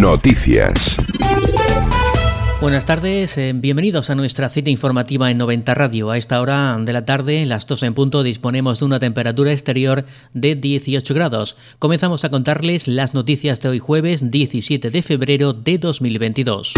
Noticias. Buenas tardes, eh, bienvenidos a nuestra cita informativa en 90 Radio. A esta hora de la tarde, las 2 en punto, disponemos de una temperatura exterior de 18 grados. Comenzamos a contarles las noticias de hoy jueves 17 de febrero de 2022.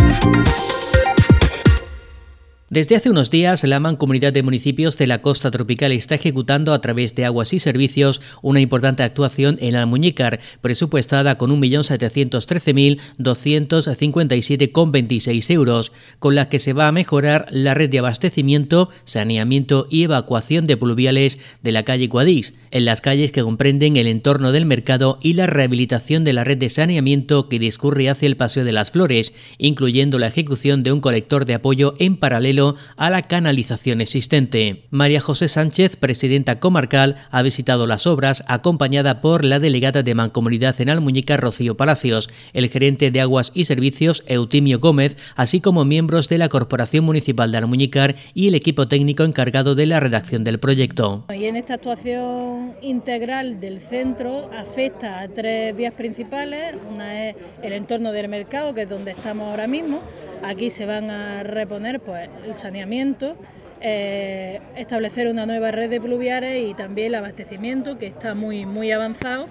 Desde hace unos días, la Mancomunidad de Municipios de la Costa Tropical está ejecutando a través de Aguas y Servicios una importante actuación en Almuñícar, presupuestada con 1.713.257,26 euros, con la que se va a mejorar la red de abastecimiento, saneamiento y evacuación de pluviales de la calle Guadix, en las calles que comprenden el entorno del mercado y la rehabilitación de la red de saneamiento que discurre hacia el Paseo de las Flores, incluyendo la ejecución de un colector de apoyo en paralelo a la canalización existente. María José Sánchez, presidenta comarcal, ha visitado las obras acompañada por la delegada de Mancomunidad en Almuñica, Rocío Palacios, el gerente de Aguas y Servicios, Eutimio Gómez, así como miembros de la Corporación Municipal de Almuñicar y el equipo técnico encargado de la redacción del proyecto. Y en esta actuación integral del centro afecta a tres vías principales. Una es el entorno del mercado, que es donde estamos ahora mismo. Aquí se van a reponer pues, saneamiento, eh, establecer una nueva red de pluviales y también el abastecimiento que está muy, muy avanzado.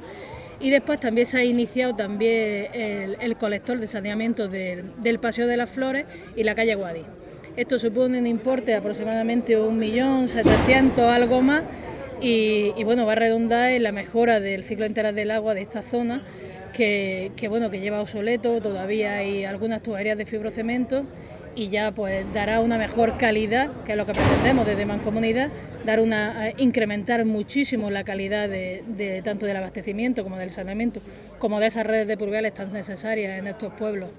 Y después también se ha iniciado también el, colector de saneamiento del, Paseo de las Flores y la calle Guadí. Esto supone un importe de aproximadamente 1.700.000, algo más, y, y, bueno, va a redundar en la mejora del ciclo integral del agua de esta zona, que, que, bueno, que lleva obsoleto, todavía hay algunas tuberías de fibrocemento y ya pues dará una mejor calidad, que es lo que pretendemos desde Mancomunidad, dar una, incrementar muchísimo la calidad de, tanto del abastecimiento como del saneamiento, como de esas redes de pluviales tan necesarias en estos pueblos.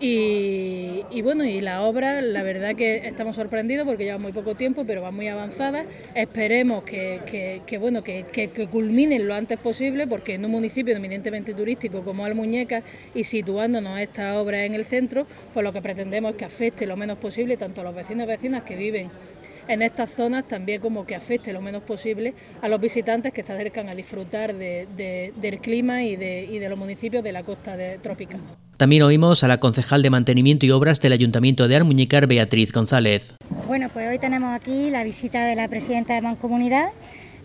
Y, bueno, y la obra, la verdad que estamos sorprendidos porque lleva muy poco tiempo, pero va muy avanzada. Esperemos que, bueno, que, culminen lo antes posible, porque en un municipio eminentemente turístico como Almuñeca y situándonos esta obra en el centro, pues lo que pretendemos es que afecte lo menos posible tanto a los vecinos y vecinas que viven en estas zonas también como que afecte lo menos posible a los visitantes que se acercan a disfrutar del clima y de, los municipios de la costa tropical. También oímos a la concejal de Mantenimiento y Obras del Ayuntamiento de Armuñicar, Beatriz González. Bueno, pues hoy tenemos aquí la visita de la presidenta de Mancomunidad.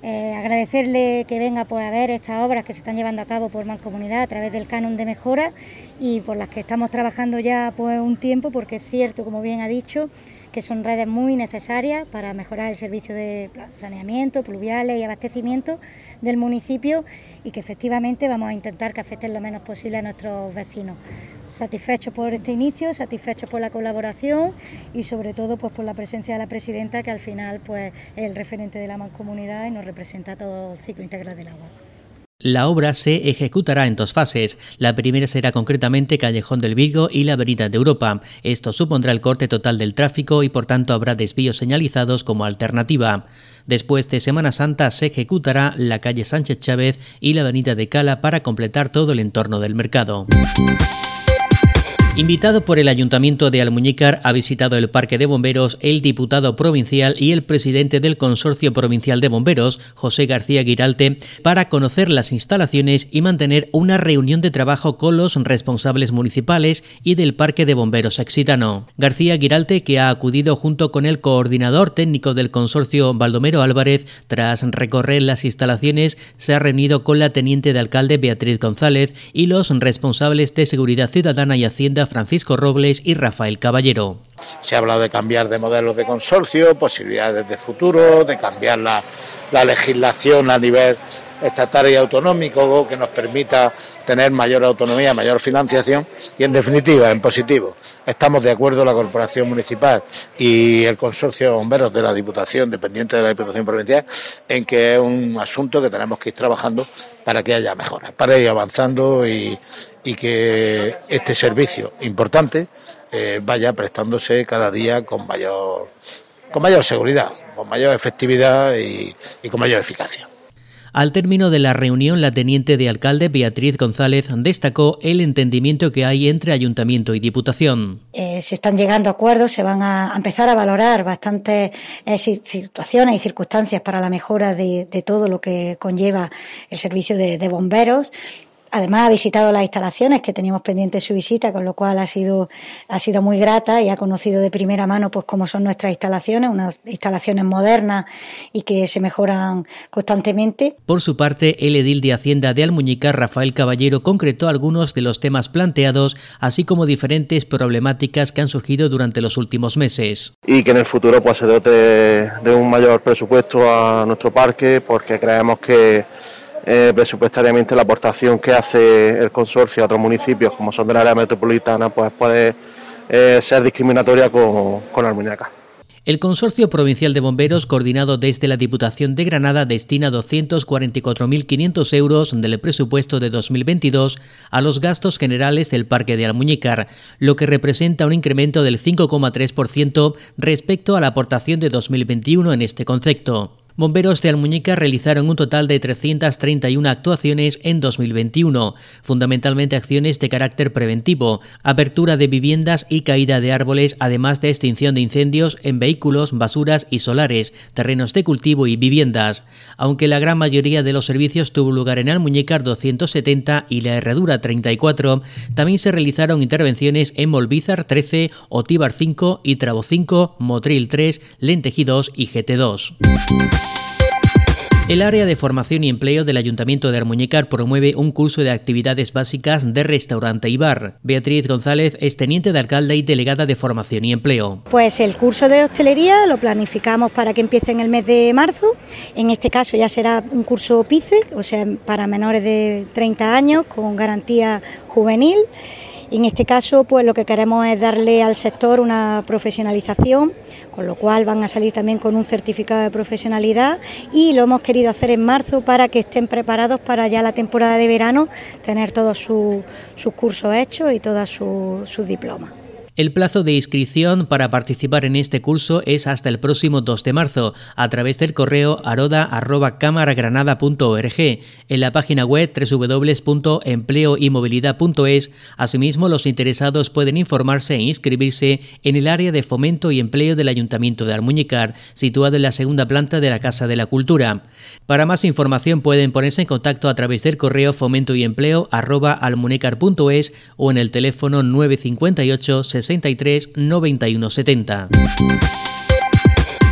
Eh, agradecerle que venga pues, a ver estas obras que se están llevando a cabo por Mancomunidad a través del canon de mejora y por las que estamos trabajando ya pues, un tiempo, porque es cierto, como bien ha dicho, que son redes muy necesarias para mejorar el servicio de saneamiento, pluviales y abastecimiento del municipio y que efectivamente vamos a intentar que afecten lo menos posible a nuestros vecinos. Satisfechos por este inicio, satisfechos por la colaboración y sobre todo pues por la presencia de la presidenta que al final pues es el referente de la mancomunidad y nos representa todo el ciclo integral del agua. La obra se ejecutará en dos fases. La primera será concretamente Callejón del Vigo y la Avenida de Europa. Esto supondrá el corte total del tráfico y por tanto habrá desvíos señalizados como alternativa. Después de Semana Santa se ejecutará la calle Sánchez Chávez y la Avenida de Cala para completar todo el entorno del mercado. Invitado por el Ayuntamiento de Almuñícar, ha visitado el Parque de Bomberos el diputado provincial y el presidente del Consorcio Provincial de Bomberos, José García Giralte, para conocer las instalaciones y mantener una reunión de trabajo con los responsables municipales y del Parque de Bomberos Exitano. García Giralte, que ha acudido junto con el coordinador técnico del consorcio, Baldomero Álvarez, tras recorrer las instalaciones, se ha reunido con la teniente de alcalde Beatriz González y los responsables de Seguridad Ciudadana y Hacienda Francisco Robles y Rafael Caballero. Se ha hablado de cambiar de modelos de consorcio, posibilidades de futuro, de cambiar la, legislación a nivel estatal y autonómico que nos permita tener mayor autonomía, mayor financiación y en definitiva, en positivo, estamos de acuerdo la Corporación Municipal y el Consorcio de Bomberos de la Diputación, dependiente de la Diputación Provincial, en que es un asunto que tenemos que ir trabajando para que haya mejoras, para ir avanzando y, y que este servicio importante eh, vaya prestándose cada día con mayor, con mayor seguridad, con mayor efectividad y, con mayor eficacia. Al término de la reunión, la teniente de alcalde Beatriz González destacó el entendimiento que hay entre ayuntamiento y diputación. Eh, se están llegando a acuerdos, se van a empezar a valorar bastantes eh, situaciones y circunstancias para la mejora de, todo lo que conlleva el servicio de bomberos Además ha visitado las instalaciones que teníamos pendiente su visita, con lo cual ha sido, ha sido muy grata y ha conocido de primera mano pues cómo son nuestras instalaciones, unas instalaciones modernas y que se mejoran constantemente. Por su parte, el edil de Hacienda de Almuñica, Rafael Caballero, concretó algunos de los temas planteados, así como diferentes problemáticas que han surgido durante los últimos meses. Y que en el futuro pues, se dote de un mayor presupuesto a nuestro parque, porque creemos que eh, presupuestariamente la aportación que hace el consorcio a otros municipios, como son de la área metropolitana, pues puede eh, ser discriminatoria con, con Almuñaca. El Consorcio Provincial de Bomberos, coordinado desde la Diputación de Granada, destina 244.500 euros del presupuesto de 2022 a los gastos generales del Parque de Almuñícar, lo que representa un incremento del 5,3% respecto a la aportación de 2021 en este concepto. Bomberos de Almuñica realizaron un total de 331 actuaciones en 2021, fundamentalmente acciones de carácter preventivo, apertura de viviendas y caída de árboles, además de extinción de incendios en vehículos, basuras y solares, terrenos de cultivo y viviendas. Aunque la gran mayoría de los servicios tuvo lugar en Almuñícar 270 y la Herradura 34, también se realizaron intervenciones en Molvízar 13, Otíbar 5 y Trabo 5, Motril 3, Lentejí 2 y GT2. El área de formación y empleo del Ayuntamiento de Armuñécar promueve un curso de actividades básicas de restaurante y bar. Beatriz González es teniente de alcalde y delegada de formación y empleo. Pues el curso de hostelería lo planificamos para que empiece en el mes de marzo. En este caso ya será un curso PICE, o sea, para menores de 30 años con garantía juvenil. En este caso, pues lo que queremos es darle al sector una profesionalización, con lo cual van a salir también con un certificado de profesionalidad y lo hemos querido hacer en marzo para que estén preparados para ya la temporada de verano tener todos sus cursos hechos y todos sus diplomas. El plazo de inscripción para participar en este curso es hasta el próximo 2 de marzo a través del correo aroda.cámaragranada.org, en la página web www.empleoymovilidad.es. Asimismo, los interesados pueden informarse e inscribirse en el área de fomento y empleo del Ayuntamiento de Almuñicar, situado en la segunda planta de la Casa de la Cultura. Para más información pueden ponerse en contacto a través del correo fomento y empleo o en el teléfono 958 63 91 70.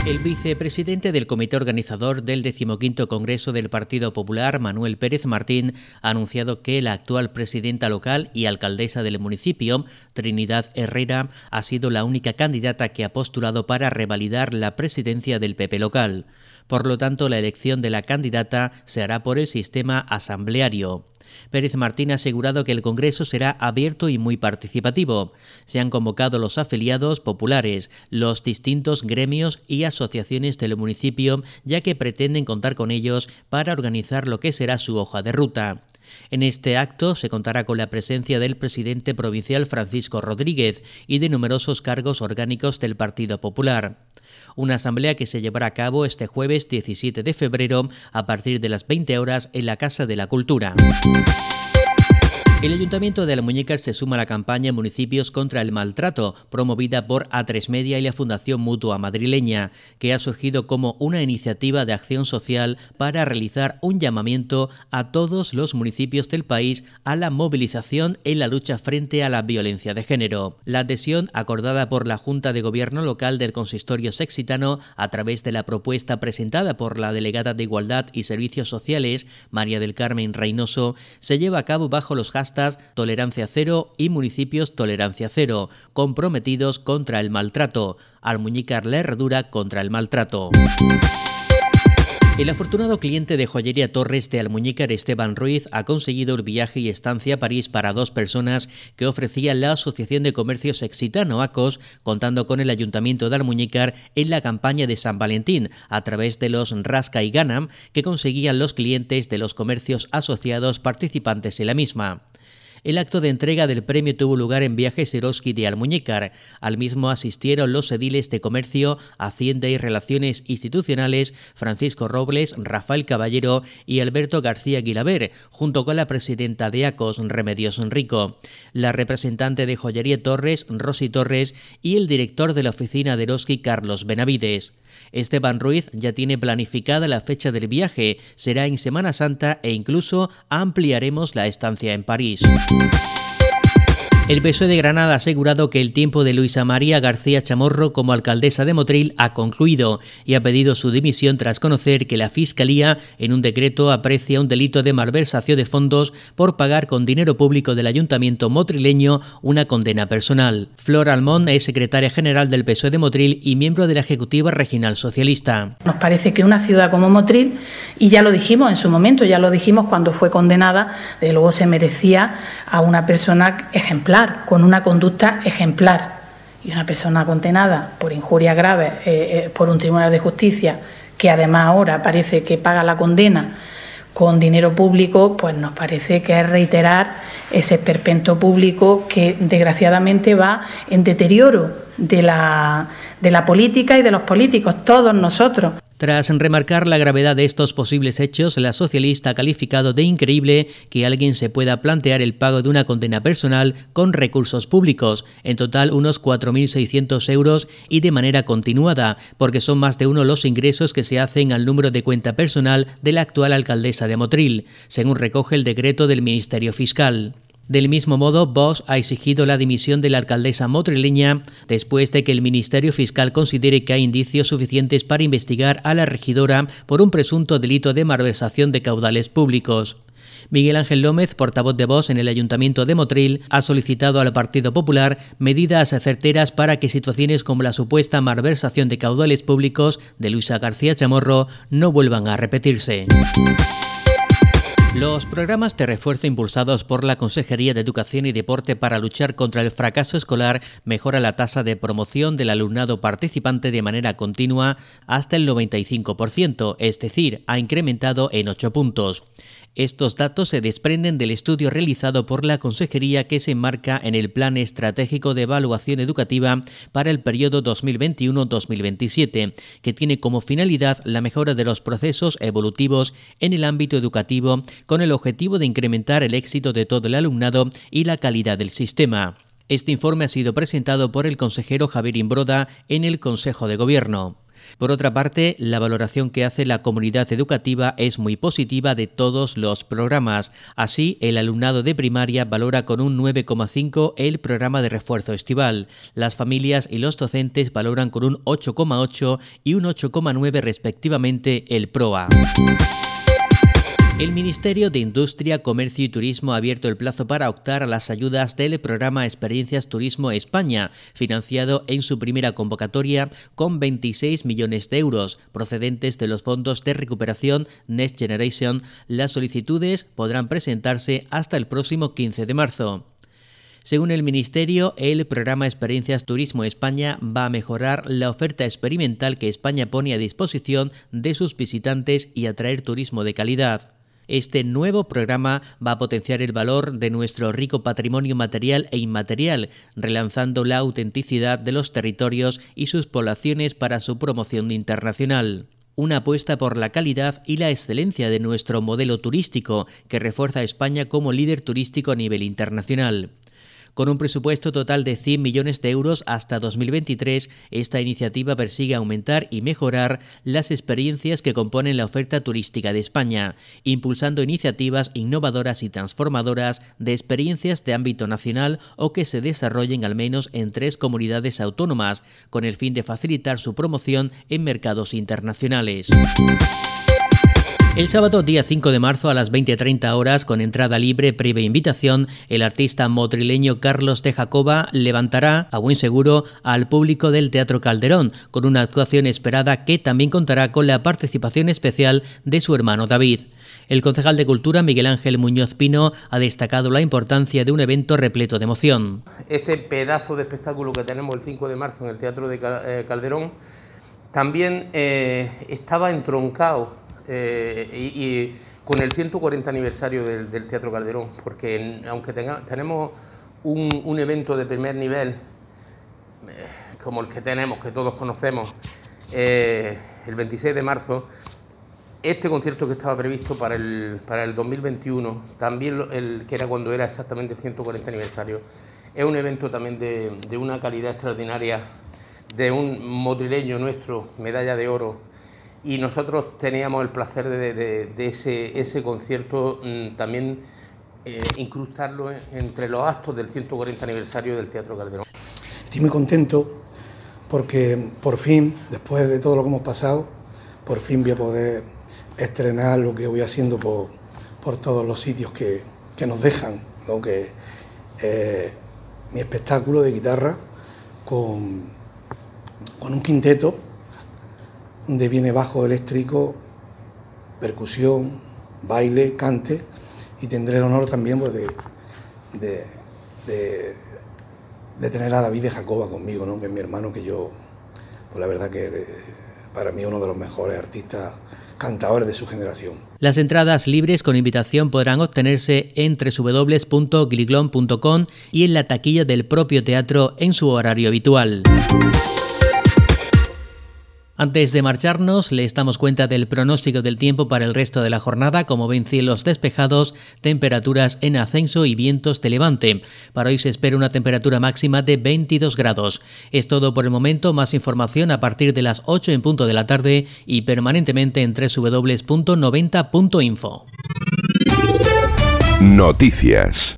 El vicepresidente del comité organizador del decimoquinto Congreso del Partido Popular, Manuel Pérez Martín, ha anunciado que la actual presidenta local y alcaldesa del municipio, Trinidad Herrera, ha sido la única candidata que ha postulado para revalidar la presidencia del PP local. Por lo tanto, la elección de la candidata se hará por el sistema asambleario. Pérez Martín ha asegurado que el Congreso será abierto y muy participativo. Se han convocado los afiliados populares, los distintos gremios y asociaciones del municipio, ya que pretenden contar con ellos para organizar lo que será su hoja de ruta. En este acto se contará con la presencia del presidente provincial Francisco Rodríguez y de numerosos cargos orgánicos del Partido Popular una asamblea que se llevará a cabo este jueves 17 de febrero a partir de las 20 horas en la Casa de la Cultura. El Ayuntamiento de La Muñeca se suma a la campaña Municipios contra el Maltrato, promovida por A3 Media y la Fundación Mutua Madrileña, que ha surgido como una iniciativa de acción social para realizar un llamamiento a todos los municipios del país a la movilización en la lucha frente a la violencia de género. La adhesión acordada por la Junta de Gobierno local del Consistorio Sexitano a través de la propuesta presentada por la delegada de Igualdad y Servicios Sociales, María del Carmen Reynoso, se lleva a cabo bajo los Tolerancia Cero y Municipios Tolerancia Cero, comprometidos contra el maltrato. Almuñicar la herradura contra el maltrato. El afortunado cliente de joyería Torres de Almuñícar, Esteban Ruiz, ha conseguido el viaje y estancia a París para dos personas que ofrecía la Asociación de Comercios Exitano ACOS, contando con el Ayuntamiento de Almuñícar en la campaña de San Valentín, a través de los Rasca y Ganam que conseguían los clientes de los comercios asociados participantes en la misma. El acto de entrega del premio tuvo lugar en Viajes Eroski de Almuñécar. Al mismo asistieron los ediles de Comercio, Hacienda y Relaciones Institucionales Francisco Robles, Rafael Caballero y Alberto García Guilaber, junto con la presidenta de ACOS, Remedios Enrico, la representante de Joyería Torres, Rosy Torres, y el director de la oficina de Eroski, Carlos Benavides. Esteban Ruiz ya tiene planificada la fecha del viaje, será en Semana Santa e incluso ampliaremos la estancia en París. El PSOE de Granada ha asegurado que el tiempo de Luisa María García Chamorro como alcaldesa de Motril ha concluido y ha pedido su dimisión tras conocer que la Fiscalía en un decreto aprecia un delito de malversación de fondos por pagar con dinero público del ayuntamiento motrileño una condena personal. Flor Almón es secretaria general del PSOE de Motril y miembro de la Ejecutiva Regional Socialista. Nos parece que una ciudad como Motril, y ya lo dijimos en su momento, ya lo dijimos cuando fue condenada, de luego se merecía a una persona ejemplar con una conducta ejemplar. Y una persona condenada por injuria grave eh, eh, por un tribunal de justicia, que además ahora parece que paga la condena con dinero público, pues nos parece que es reiterar ese esperpento público que desgraciadamente va en deterioro de la, de la política y de los políticos, todos nosotros. Tras remarcar la gravedad de estos posibles hechos, la socialista ha calificado de increíble que alguien se pueda plantear el pago de una condena personal con recursos públicos, en total unos 4.600 euros y de manera continuada, porque son más de uno los ingresos que se hacen al número de cuenta personal de la actual alcaldesa de Motril, según recoge el decreto del Ministerio Fiscal. Del mismo modo, Vox ha exigido la dimisión de la alcaldesa motrileña después de que el Ministerio Fiscal considere que hay indicios suficientes para investigar a la regidora por un presunto delito de malversación de caudales públicos. Miguel Ángel López, portavoz de Vox en el Ayuntamiento de Motril, ha solicitado al Partido Popular medidas certeras para que situaciones como la supuesta malversación de caudales públicos de Luisa García Chamorro no vuelvan a repetirse. Los programas de refuerzo impulsados por la Consejería de Educación y Deporte para luchar contra el fracaso escolar mejora la tasa de promoción del alumnado participante de manera continua hasta el 95%, es decir, ha incrementado en 8 puntos. Estos datos se desprenden del estudio realizado por la Consejería que se enmarca en el Plan Estratégico de Evaluación Educativa para el periodo 2021-2027, que tiene como finalidad la mejora de los procesos evolutivos en el ámbito educativo con el objetivo de incrementar el éxito de todo el alumnado y la calidad del sistema. Este informe ha sido presentado por el consejero Javier Imbroda en el Consejo de Gobierno. Por otra parte, la valoración que hace la comunidad educativa es muy positiva de todos los programas. Así, el alumnado de primaria valora con un 9,5 el programa de refuerzo estival. Las familias y los docentes valoran con un 8,8 y un 8,9 respectivamente el PROA. El Ministerio de Industria, Comercio y Turismo ha abierto el plazo para optar a las ayudas del programa Experiencias Turismo España, financiado en su primera convocatoria con 26 millones de euros procedentes de los fondos de recuperación Next Generation. Las solicitudes podrán presentarse hasta el próximo 15 de marzo. Según el Ministerio, el programa Experiencias Turismo España va a mejorar la oferta experimental que España pone a disposición de sus visitantes y atraer turismo de calidad. Este nuevo programa va a potenciar el valor de nuestro rico patrimonio material e inmaterial, relanzando la autenticidad de los territorios y sus poblaciones para su promoción internacional una apuesta por la calidad y la excelencia de nuestro modelo turístico, que refuerza a España como líder turístico a nivel internacional. Con un presupuesto total de 100 millones de euros hasta 2023, esta iniciativa persigue aumentar y mejorar las experiencias que componen la oferta turística de España, impulsando iniciativas innovadoras y transformadoras de experiencias de ámbito nacional o que se desarrollen al menos en tres comunidades autónomas, con el fin de facilitar su promoción en mercados internacionales. El sábado día 5 de marzo a las 20.30 horas, con entrada libre previa invitación, el artista motrileño Carlos de Jacoba levantará, a buen seguro, al público del Teatro Calderón, con una actuación esperada que también contará con la participación especial de su hermano David. El concejal de Cultura, Miguel Ángel Muñoz Pino, ha destacado la importancia de un evento repleto de emoción. Este pedazo de espectáculo que tenemos el 5 de marzo en el Teatro de eh, Calderón también eh, estaba entroncado eh, y, con el 140 aniversario del, Teatro Calderón, porque aunque tenemos un, evento de primer nivel, eh, como el que tenemos, que todos conocemos, eh, el 26 de marzo, este concierto que estaba previsto para el, para el 2021, también el, que era cuando era exactamente el 140 aniversario, es un evento también de, de una calidad extraordinaria de un motrileño nuestro, medalla de oro, y nosotros teníamos el placer de, ese, ese, concierto mm, también eh, incrustarlo entre los actos del 140 aniversario del Teatro Calderón. Estoy muy contento porque por fin, después de todo lo que hemos pasado, por fin voy a poder estrenar lo que voy haciendo por, por todos los sitios que, que nos dejan, ¿no? que eh, mi espectáculo de guitarra con, con un quinteto donde viene bajo eléctrico, percusión, baile, cante y tendré el honor también pues, de, de, tener a David de Jacoba conmigo, ¿no? que es mi hermano que yo, pues la verdad que para mí uno de los mejores artistas cantadores de su generación. Las entradas libres con invitación podrán obtenerse en www.gliglon.com y en la taquilla del propio teatro en su horario habitual. Antes de marcharnos, le damos cuenta del pronóstico del tiempo para el resto de la jornada, como ven cielos despejados, temperaturas en ascenso y vientos de levante. Para hoy se espera una temperatura máxima de 22 grados. Es todo por el momento, más información a partir de las 8 en punto de la tarde y permanentemente en www.90.info. Noticias.